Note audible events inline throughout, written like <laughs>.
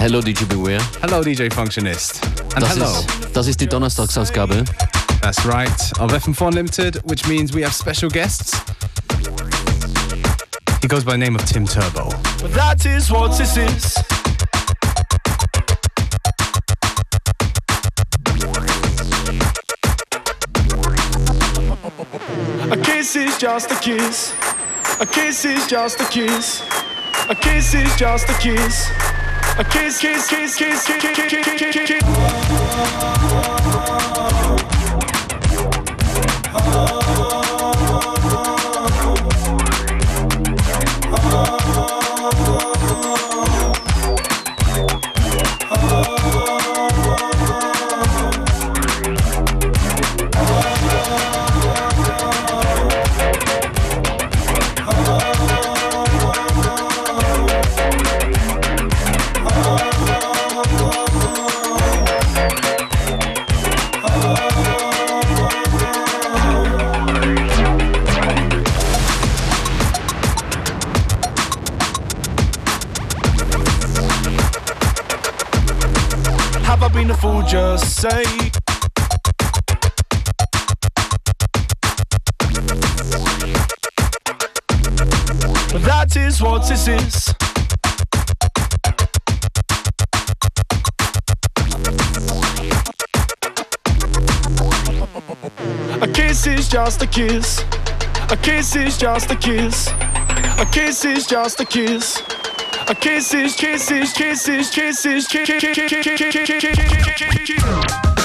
Hello DJ Beware. Hello DJ Functionist. And das hello. Ist, das ist die Donnerstagsausgabe. That's right. Of FM4 Unlimited, which means we have special guests. He goes by the name of Tim Turbo. But that is what this is. A kiss is just a kiss. A kiss is just a kiss. A kiss is just a kiss. A kiss, kiss, kiss, kiss, kiss, kiss, kiss, kiss, kiss, say. That is what this is. A kiss is just a kiss. A kiss is just a kiss. A kiss is just a kiss. A kiss is kisses, kisses, kisses, kisses, kisses. I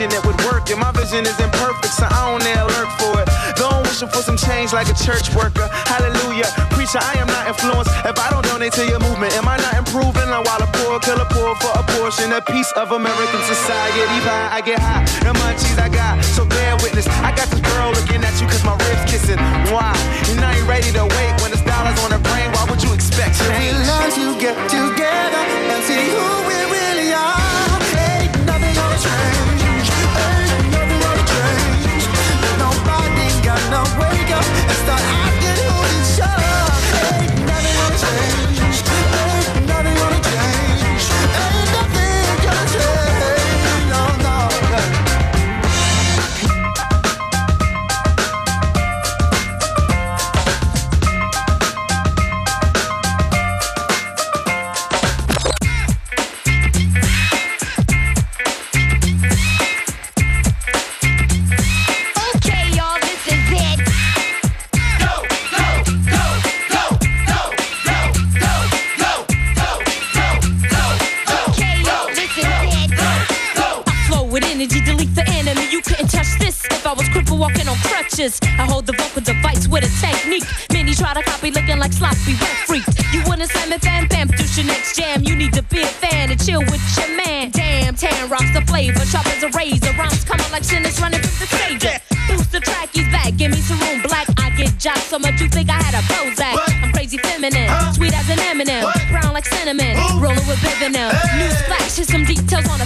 intuition while they wishing it would work. And my vision is imperfect, so I don't dare lurk for it. Don't wishing for some change like a church worker. Hallelujah. Preacher, I am not influenced. If I don't donate to your movement, am I not improving? Now while a poor kill a poor for a portion, a piece of American society pie, I get high. The munchies I got, so bear witness. I got this girl looking at you cause my ribs kissing. Why? And I ain't ready to wait when it's dollars on her brain. Why would you expect We change? learn to get together and see who governor. Hey. Some details on a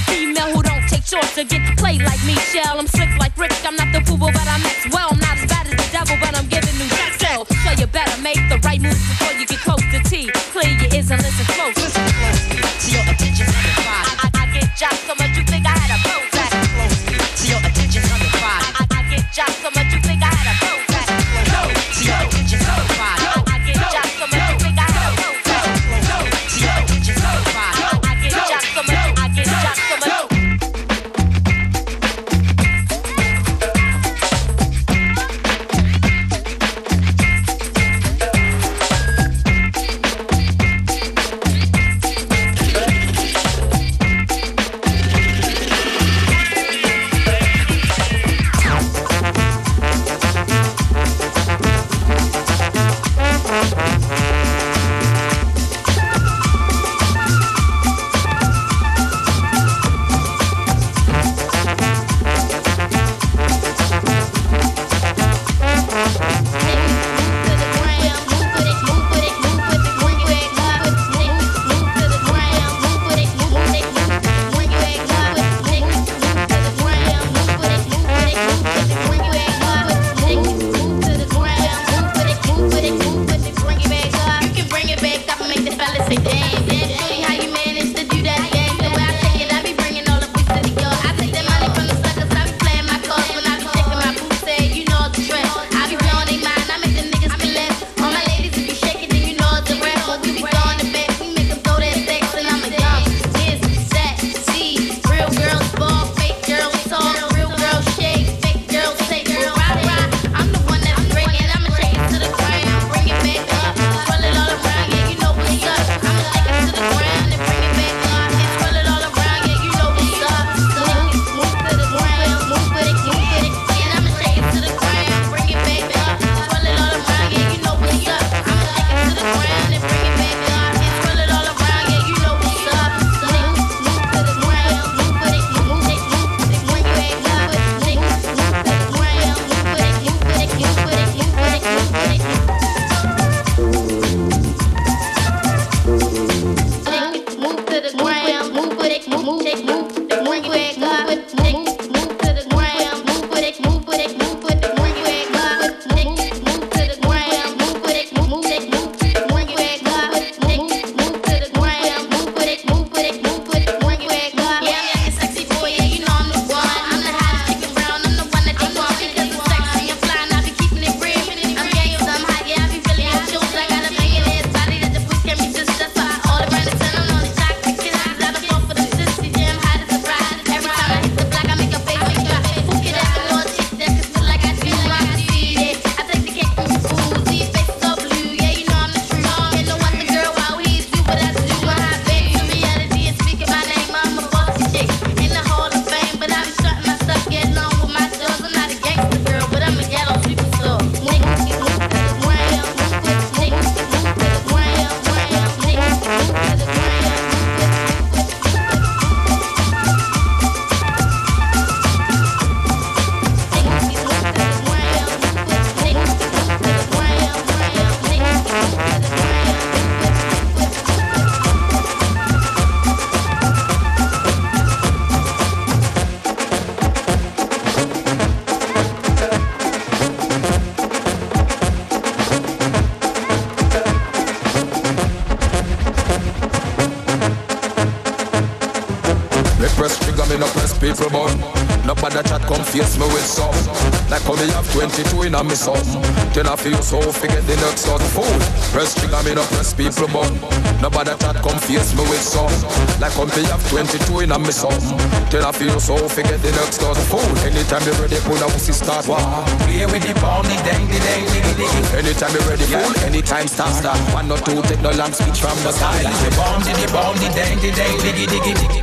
me something. Then I feel so forget the next sort food. Press trigger me no press people bum. Nobody chat confuse me with some. Like come pay up 22 in a me something. Then I feel so forget the next sort food. Anytime you ready, pull a pussy start war. Play with the bomb, the dang, the dang, the dang. Anytime you ready, pull. anytime start start. One or two, take no lamb speech from the side. Like the bomb, the bomb, the dang, the dang, diggy diggy diggy.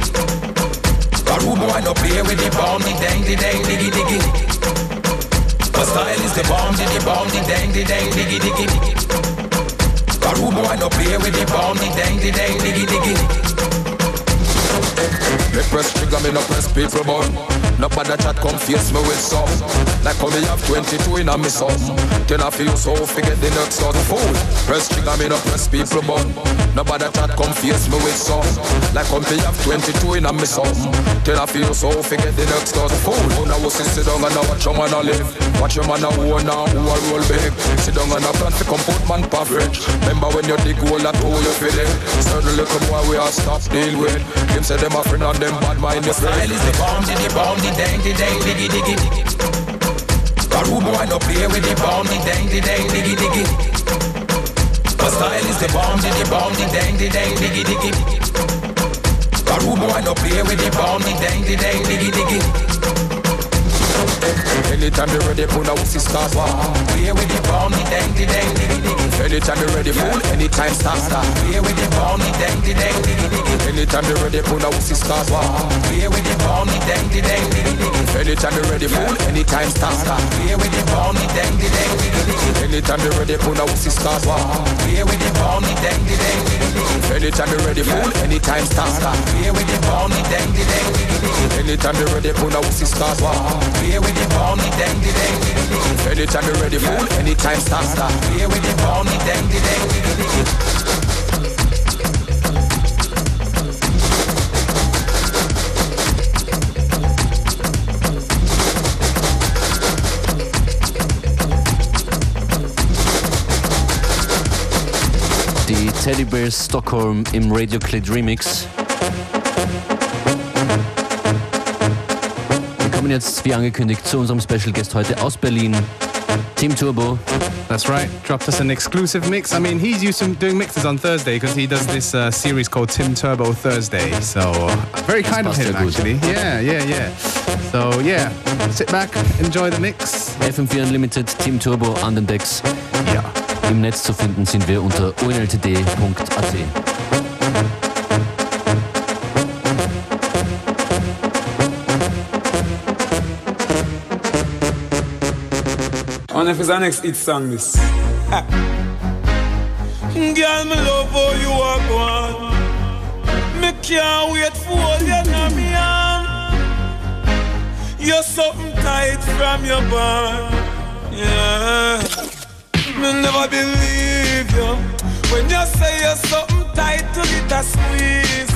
Baru boy no play with the bomb, the dang, the dang, diggy diggy. But style is the bomb, the bomb, the dang, the dang, diggy, diggy. A rude boy no play with the bomb, the dang, the dang, diggy, diggy. Me press trigger, me no press people but No bother chat come face me with some Like how me have 22 in a me some Then I feel so forget the next sort of fool Press trigger, me no press people but No bother chat come face me with some Like how me have 22 in a me some Then I feel so forget the next sort of fool Now we sit down and now watch your man a live. Watch your man a own now who a roll big. Sit down and a plan to come put man pa Remember when you dig hole that hole you feel it Certain little boy we are stop deal with. Him say them a friend and them bad mind the Style is the bomb, the bomb, the dang, the dang, diggy, diggy. Rude boy no play with the bomb, the dang, the dang, diggy, diggy. My style is the bomb, the bomb, the dang, the dang, diggy, diggy. Rude boy no play with the bomb, the dang, the dang, diggy, diggy. Anytime you ready, pull out pussy start. Play with the bomb, dang, the dang. Anytime you ready, fool. Anytime start start. With the bomb, dang, the dang. Anytime you ready, pull out pussy start. Play with the bomb, dang, the dang. Anytime you ready, fool. Anytime start start. With the bomb, dang, the dang. Anytime you ready, pull out pussy start. Play with the bomb, dang, the dang. Anytime you ready, fool. Anytime start start. With the bomb, dang, the dang. Anytime you ready, pull out pussy start. Play with the bomb, the dang, the dang, diggy, diggy. Anytime you ready, fool. Anytime start start. Play with the bomb, the dang, the dang, diggy, diggy. Die Teddy Bears Stockholm im Radioclit Remix. Kommen jetzt, wie angekündigt, zu unserem Special Guest heute aus Berlin, Team Turbo. That's right. Dropped us an exclusive mix. I mean, he's used to doing mixes on Thursday because he does this uh, series called Tim Turbo Thursday. So uh, very kind of him, ja actually. Yeah, yeah, yeah. So yeah, sit back, enjoy the mix. FM4 Unlimited, Team Turbo an den Decks. Yeah. Im Netz zu finden sind wir unter unltd.at. And if it's our next hit song, this. Girl, me love how you are gone. Me can't wait for you in me arm. You're something tight from your bond. Yeah. Me never believe you when you say you're something tight to it a squeeze.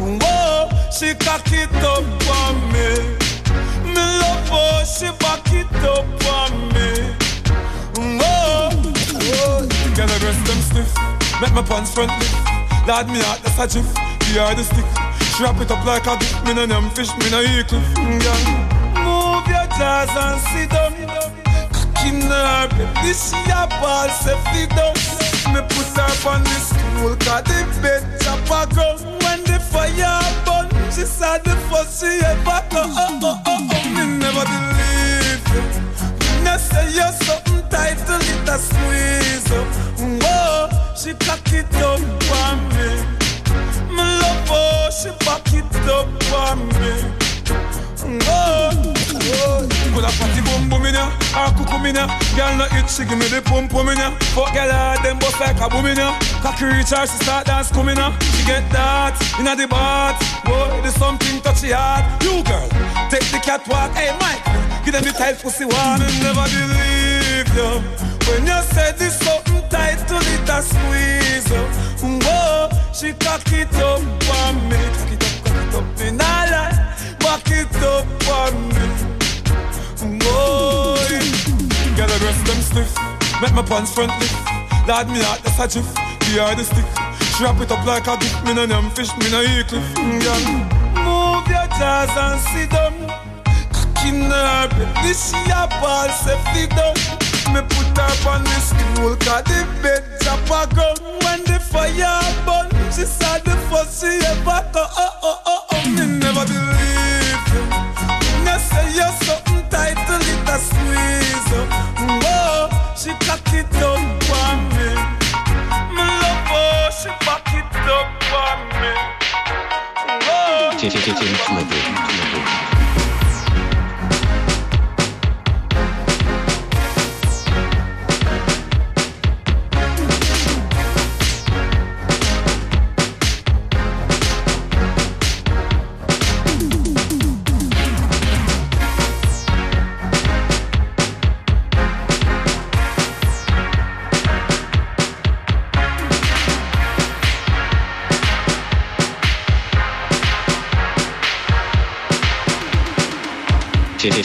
Whoa, she cock it up on me. Me my pants front. Lad me out, that's a jiff. The stick. Strap it up like a. Me no name fish, me no. Girl, mm, move your jaws and sit down. Cocky nerve, this she a ball, say fit down. Me put her on the stool, cause the bed chop a go. When the fire burn, she said the first she ever go. Oh, oh, oh, oh, oh. me never believe you. Me say you're something tight to it a squeeze. Whoa, she cock it up on me. Me love how she back it up oh, oh. on me. Whoa, whoa. Put a party boom boom in ya, or cuckoo in ya. Girl no itch, she give me the pum pum in ya. Fuck girl hard, them bust like a boom in ya. Cocky reach she start dance coming ya. She get that inna the bath. Boy, there's something touchy hard. You girl, take the catwalk. Hey Mike, give them the tight pussy one. Never believe you when you say this something it a squeeze. Whoa, she cock it up on me. Cock it up, cock it up in a lie. Back it up on me. Boy, Girl, I rest them stiff. Make my pants front lift. Lad me out, that's a jiff. The hard stick. Strap it up like a gift. Me no name fish, me no eat cliff. Mm, Girl, move your jaws and sit down. Cocky nerve, this she a ball, say fit down. Me put up on the stool, cause the bed chop a go. When the fire burn, she saw the first she ever go. Oh, oh, oh, oh, me never believe you. Me say you're something tight to it a squeeze up. Whoa, she cock it up on me. Me love how she back it up on me. Whoa.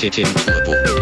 Tim Turbo.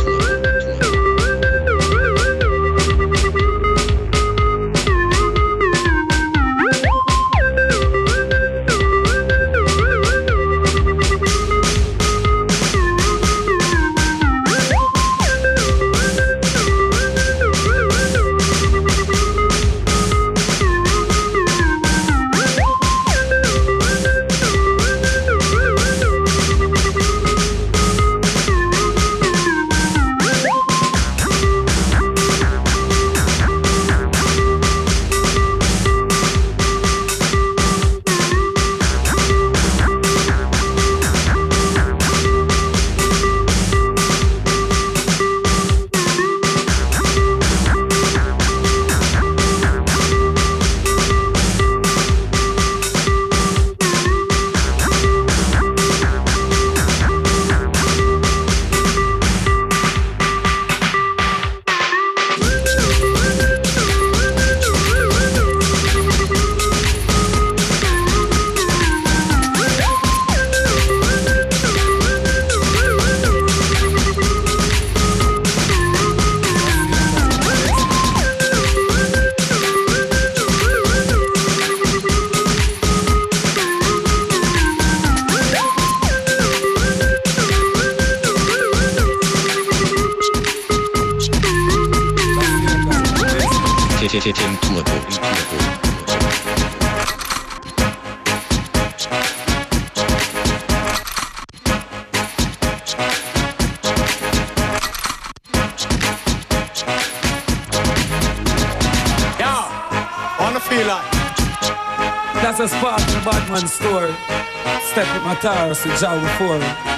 With my tires to Joe before. Gangsta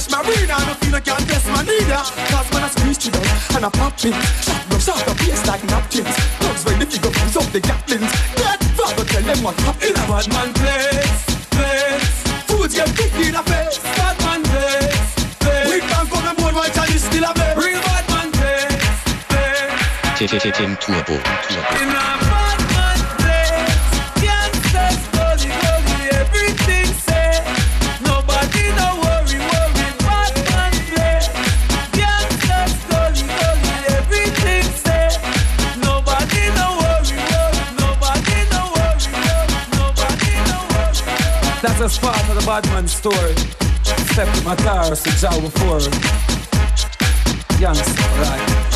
foot pants, smash my arena No feel I can't test my need ya Cause when I squeeze you down, and I pop it Shot them, shot up, face like napkins Thugs when the figure comes up the gatlings Dead, father tell them what happened In a bad man place, place Foods get big in a face, bad man place, place We can't come and board while Charlie still a play Real bad man place, place Tim Turbo. in That's a spot of the bad man story. Step my car, so Joe before. Youngster, right.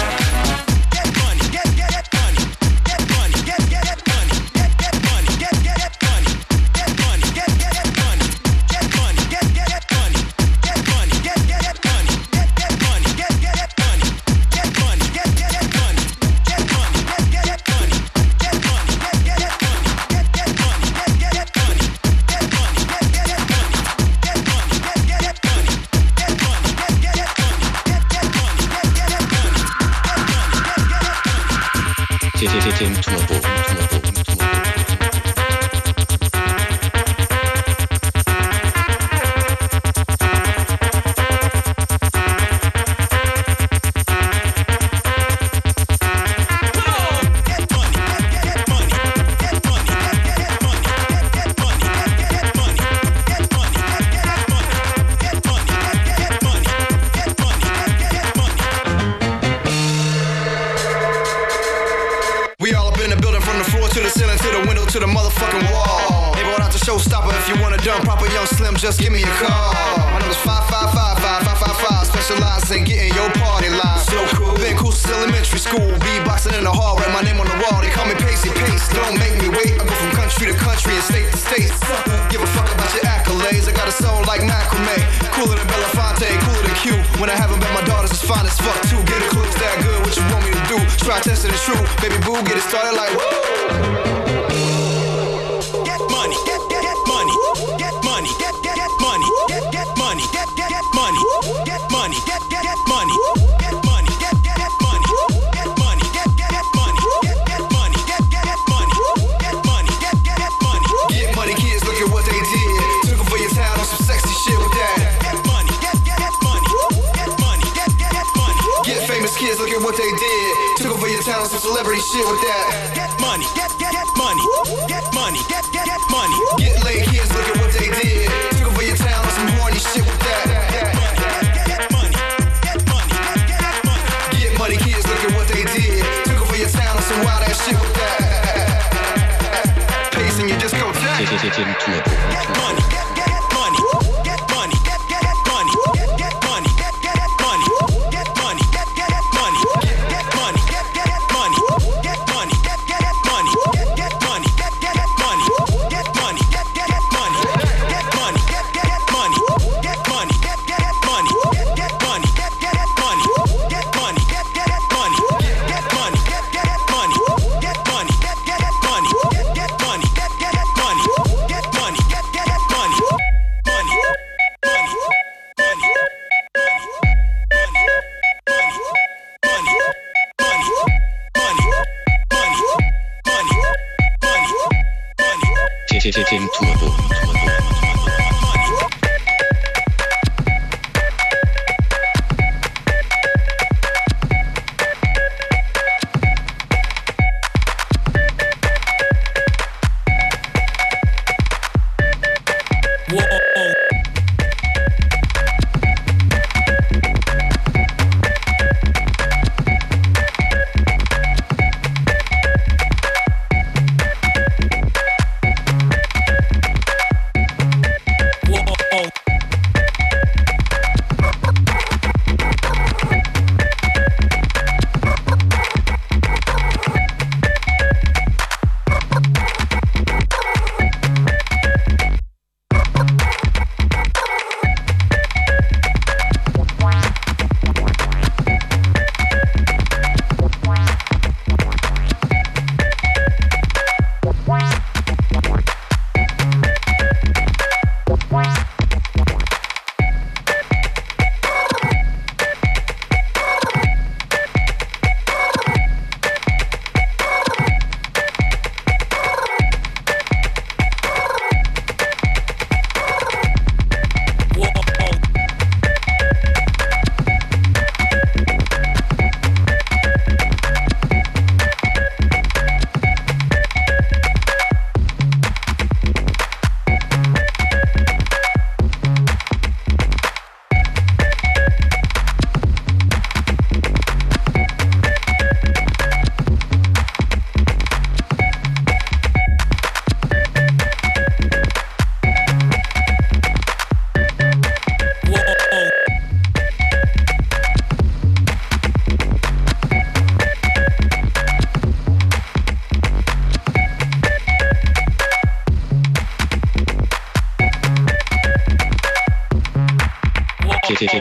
Showstopper if you want a dumb proper young slim, just give me a call. My number's 5555555, specialized in getting your party live. So cool. Been cool since elementary school, beatboxing in the hall, write my name on the wall. They call me Pacey Pace. Don't make me wait. I go from country to country and state to state. Give a fuck about your accolades. I got a soul like macrame, cooler than Belafonte, cooler than Q. When I haven't met my daughters, it's fine as fuck too. Get a clue, it's that good. What you want me to do? Try testing the true. Baby boo, get it started like woo. Shit with that. Get money, get get get money, get money, get get get money. Get laid kids, look at what they did. Took over your town on some horny shit with that. Get money, get money, get money, get get money. Get money kids, look at what they did. Took over your town on some wild ass shit with that. Pace in your discotheque.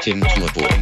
听จนุ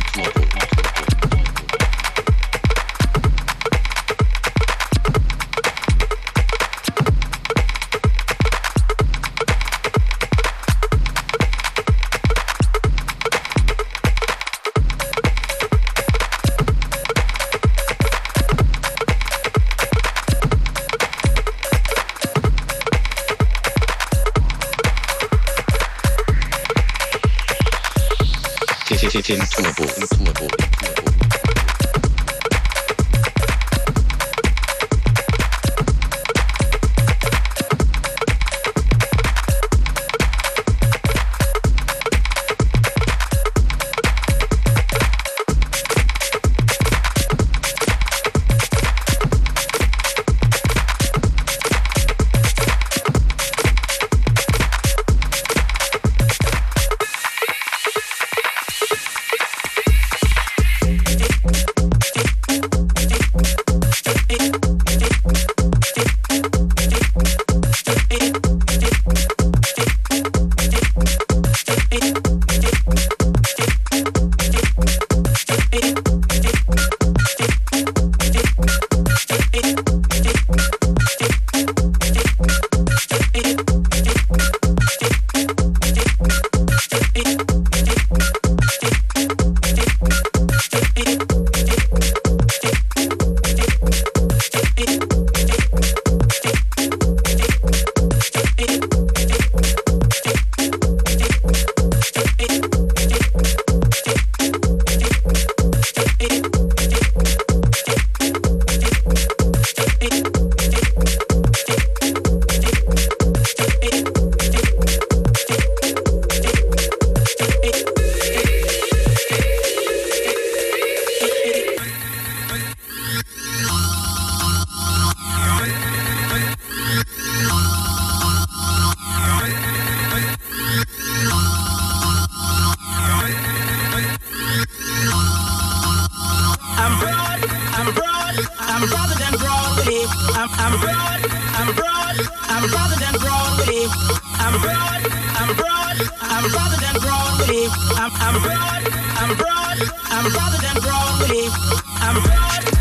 Broadway. I'm, I'm broad, I'm broad, I'm broader than Broadway. I'm broad.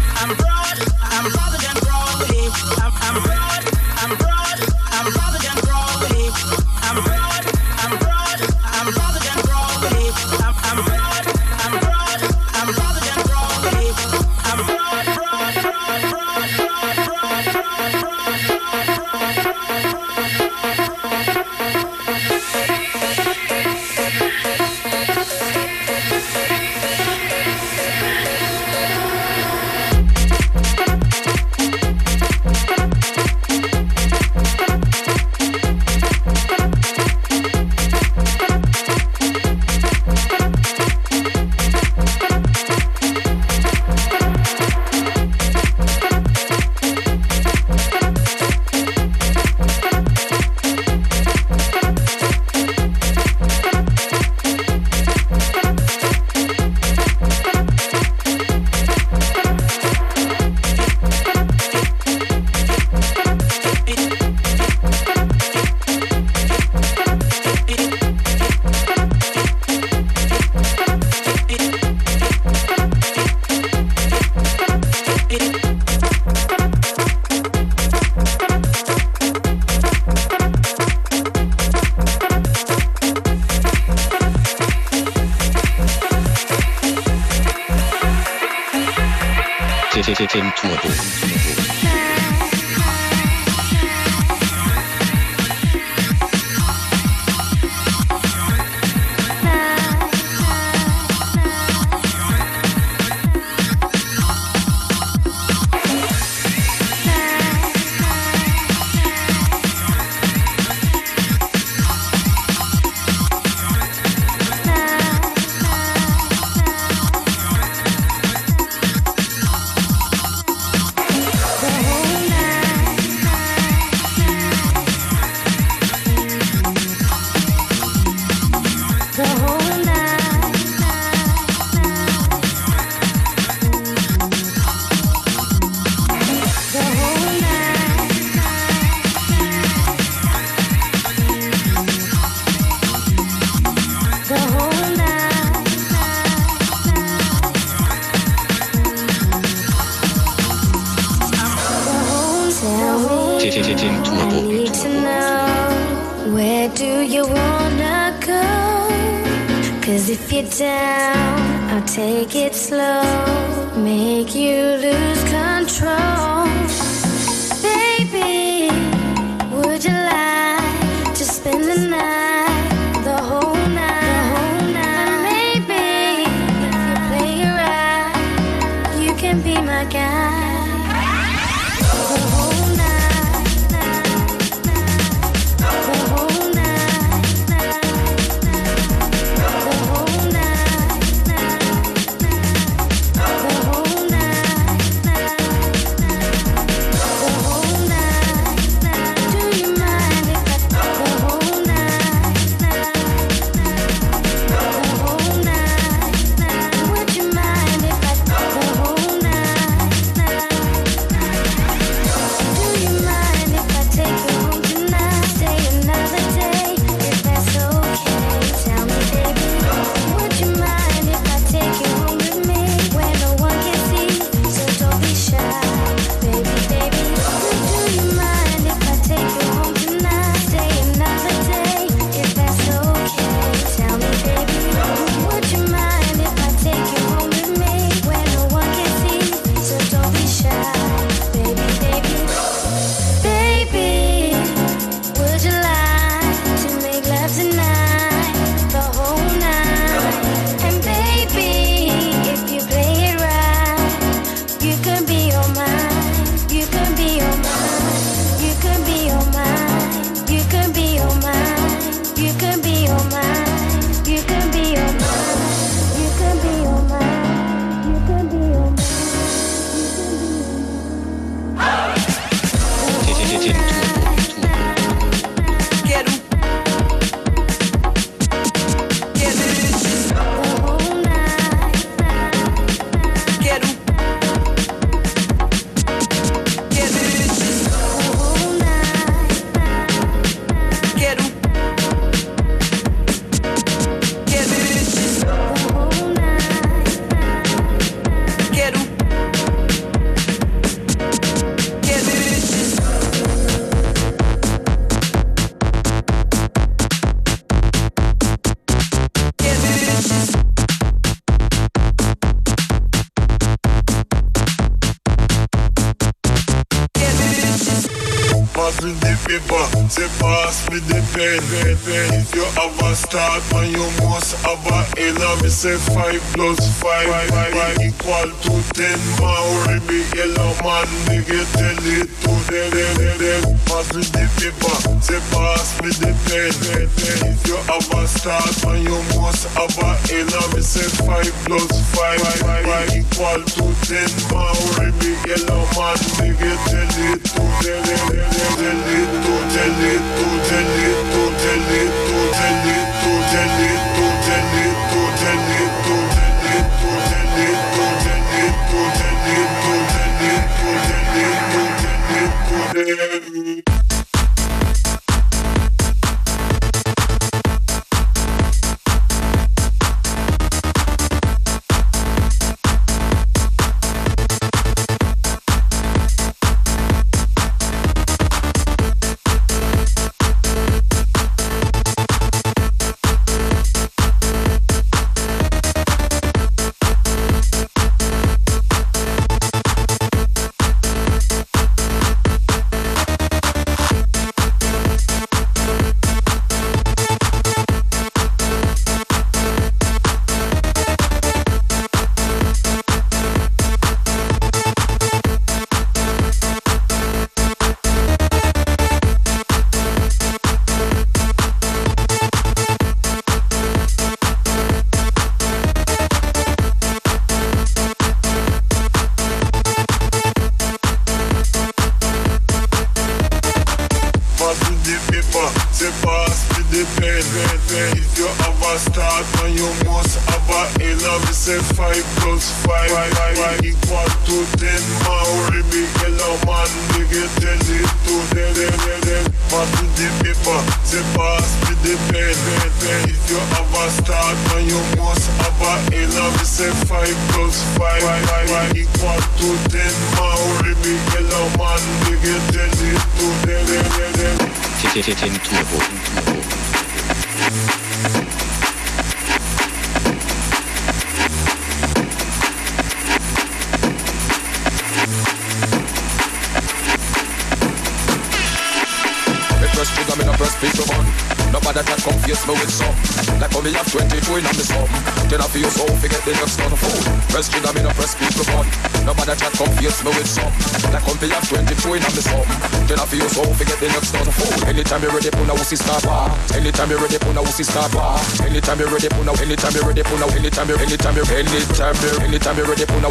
Say pass me the pen. If you have a start, man, you must have a end. Me say five plus five, five, five equal to ten. Maori be yellow man, nigga tell it to them, them, them, them. Pass me the paper, say pass me the pen. If you have a start, man, you must have a end. Me say five plus five, five, five equal to ten. Maori be yellow man, nigga tell it to them, them, them, them. Tell it to, tell yeah.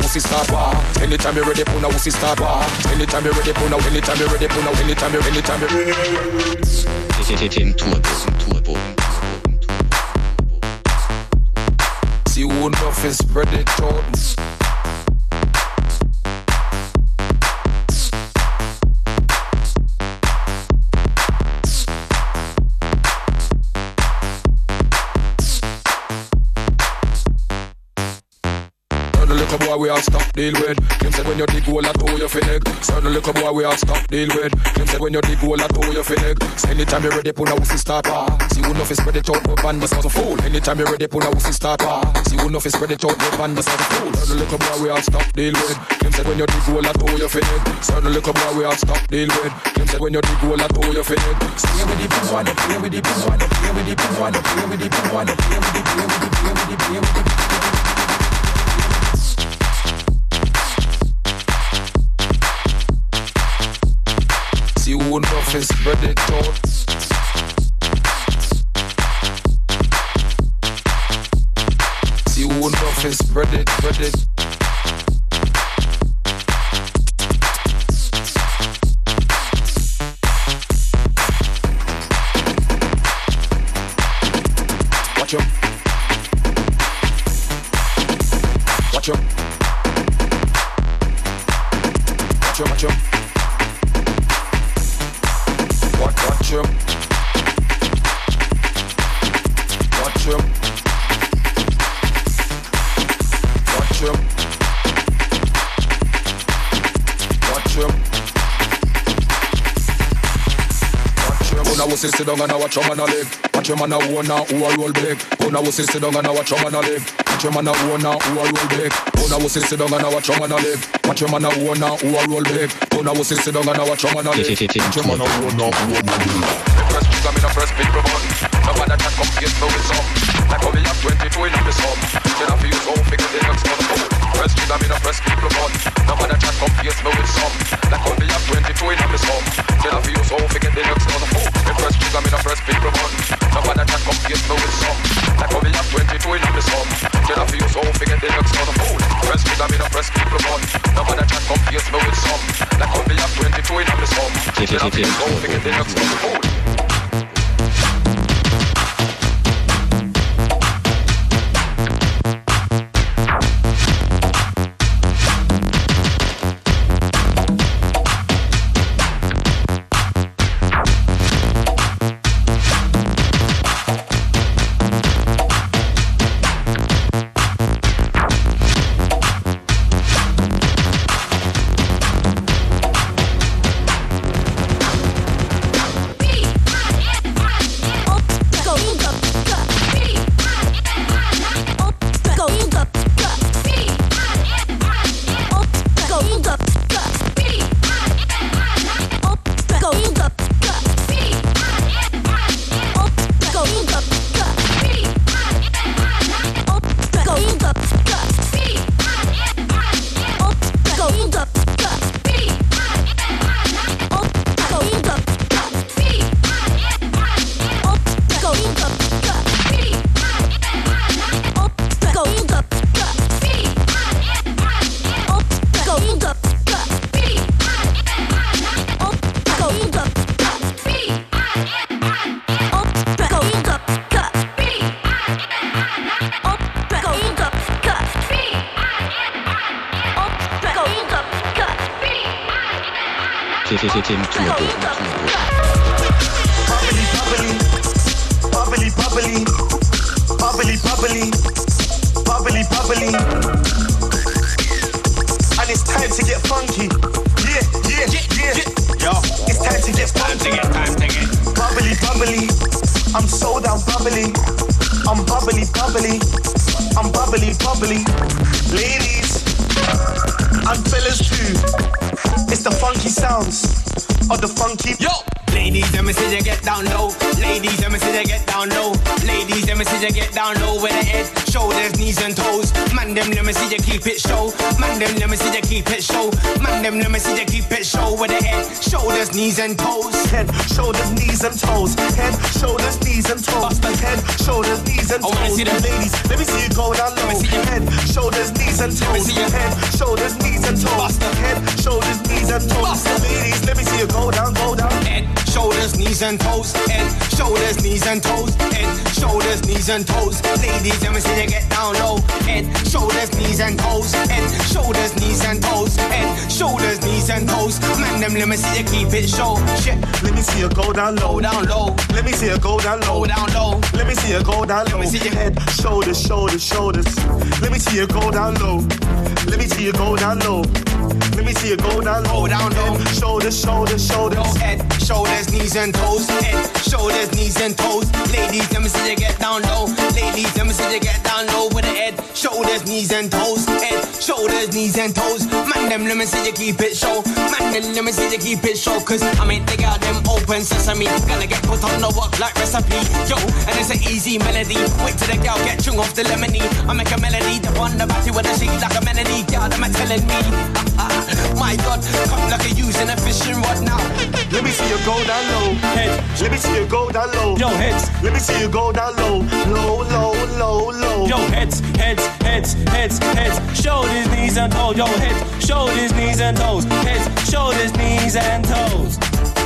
Wussy start war. Anytime you ready, put a wussy start war. Anytime you ready, put a. Anytime you ready, put a. Anytime you. Anytime you. See who is spread it. All stop deal with. Him said when you dig hole at all you finnig. Certain little boy we all stop deal with. Him said when you dig hole at all you finnig. So anytime you ready, put a wussy start. See who enough is spread it out, but band this a fool. Anytime you ready, put a wussy start. See who enough is spread it out, but band this a fool. Certain little boy we all stop deal with. Him said when you dig hole at all you finnig. Certain little boy we all stop deal with. Him said when you dig hole at all you finnig. Stay with the big one, play with the big one, play with the big one, play with the big one, play with the play with the play with the play with your own muffin, spread it out. your own muffin, spread it, spread it. Watch up. Watch out! Watch out! watch out! Kuna wussy sit down and watch him and live. Watch him and a own now who a roll big. Kuna wussy sit down and watch him and live. Watch your man a own now who a roll big. Own a wussy sit down and watch your man a live. Watch your man a own now who a roll big. Own a wussy sit down and watch your man a live. Watch your man a own now who a roll big. Press trigger, me no press big button. Nobody can come face me with some. Like how me have 22 in the sum. Then I feel so figure the next one Press trigger, me no press big button. Nobody can come face me with some. Like how me have 22 in the sum. Then I feel so figure the next one phone. Me press trigger, me no press big button. Nobody can come face me with some. Like how me have 22 in the sum. Then I feel so figure the next one phone. Press trigger, me no press big button. Nobody can come face me with some. Like how me have 22 in the sum. Then I feel so figure the next one phone. Head, shoulders, knees and toes. Head, shoulders, knees and toes. Head, shoulders, knees and I wanna see them. Ladies, let me see you go down low. Head, shoulders, knees and toes. see you. Head, shoulders, knees and toes. Head, shoulders, knees and toes. Ladies, let me see you go down, go down. Head, shoulders, knees and toes. Head, shoulders, knees and toes. Head, shoulders, knees and toes. Ladies, let me see you get down low. Head, shoulders, knees and toes. Head, shoulders, let me see you keep it show. Shit, Let me see you go down low. down low. Let me see you go down low. Down low. Let me see you go down low. Let me see you- Head, shoulders, shoulders, shoulders. Let me see you go down low. Let me see you go down low. Let me see you go down low. Down low. Shoulders, shoulders, shoulders. Head, shoulders, knees and toes. Head, shoulders, knees and toes. Ladies, let me see you get down low. Ladies, let me see you get down low with the head, shoulders, knees and toes. Head, shoulders, knees and toes. Man, them let me see you keep it show. Man, them let me see you keep it show. Cause I mean, they got them open sesame. Gonna get put on the work like recipe. Yo, and it's an easy melody. Wait till the girl get chung off the lemony. I make a melody, the one the batty with a shake like a melody. Girl, them a telling me. <laughs> My God, come like a using a fishing rod now. Let me see you go down low. Head. Let me see you go down low. Yo, heads. Let me see you go down low. Low, low, low, low. Yo, heads, heads, heads, heads, heads, shoulders, knees and toes. Yo, heads, shoulders, knees and toes. Heads, shoulders, knees and toes.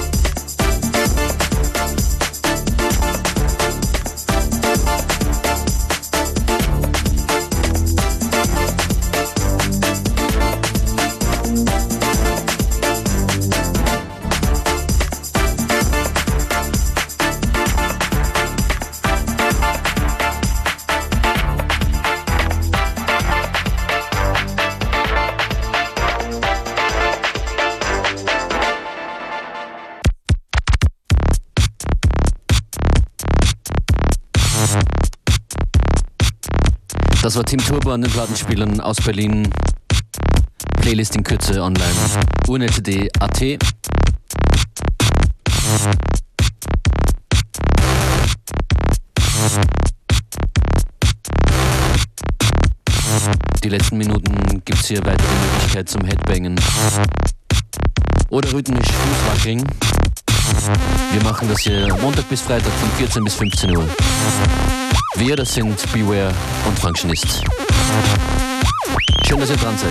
Das war Tim Turbo an den Plattenspielern aus Berlin. Playlist in Kürze online. UNLTD.at. Die letzten Minuten gibt es hier weitere Möglichkeit zum Headbangen. Oder rhythmisch Fußwackeln. Wir machen das hier Montag bis Freitag von 14 bis 15 Uhr. Wir, das sind Beware und Functionist. Schön, dass ihr dran seid.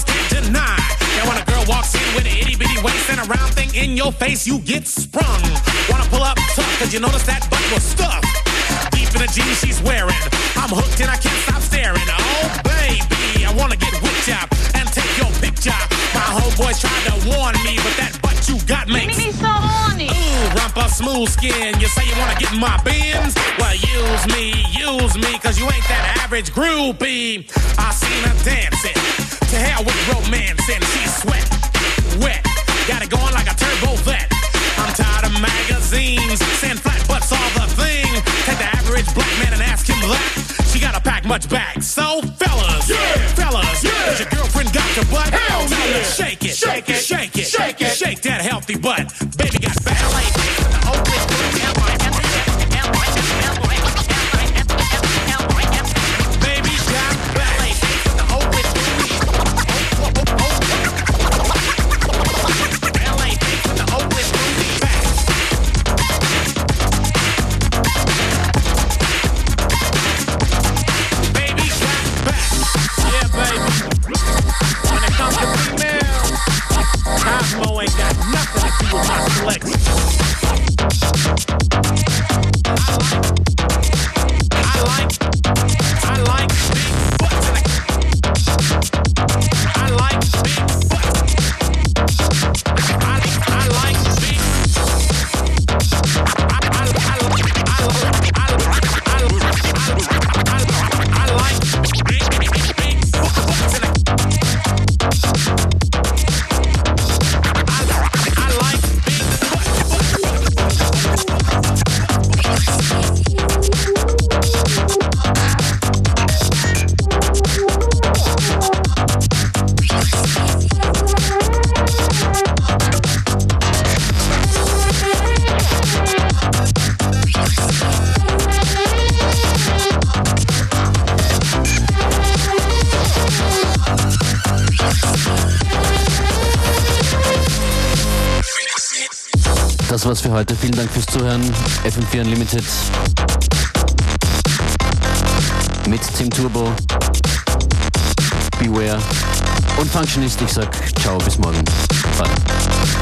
must deny. Now when a girl walks in with an itty bitty waist and a round thing in your face, you get sprung. Wanna pull up tough, cause you notice that butt was stuffed. Deep in the jeans she's wearing. I'm hooked and I can't stop staring. Oh baby, I wanna get whipped up and take your picture. My homeboys tried to warn me, but that butt you got makes me so horny. Ooh, rump rumpa smooth skin. You say you wanna get in my Benz? Well, use me, use me, cause you ain't that average groupie. I seen her dancing to hell with romance and she's sweat, wet. Got it going like a turbo vet. I'm tired of magazines, sand flat butts all the thing. Take the average black man and ask him that. She gotta pack much back. So fellas, yeah. fellas, yeah. Your girlfriend got your butt? Hell yeah. Shake it, shake it, shake it, shake it, shake it, shake that healthy butt, baby. War's für heute. Vielen Dank fürs Zuhören. FM4 Unlimited mit Tim Turbo, Beware und Functionist. Ich sag ciao, bis morgen. Bye.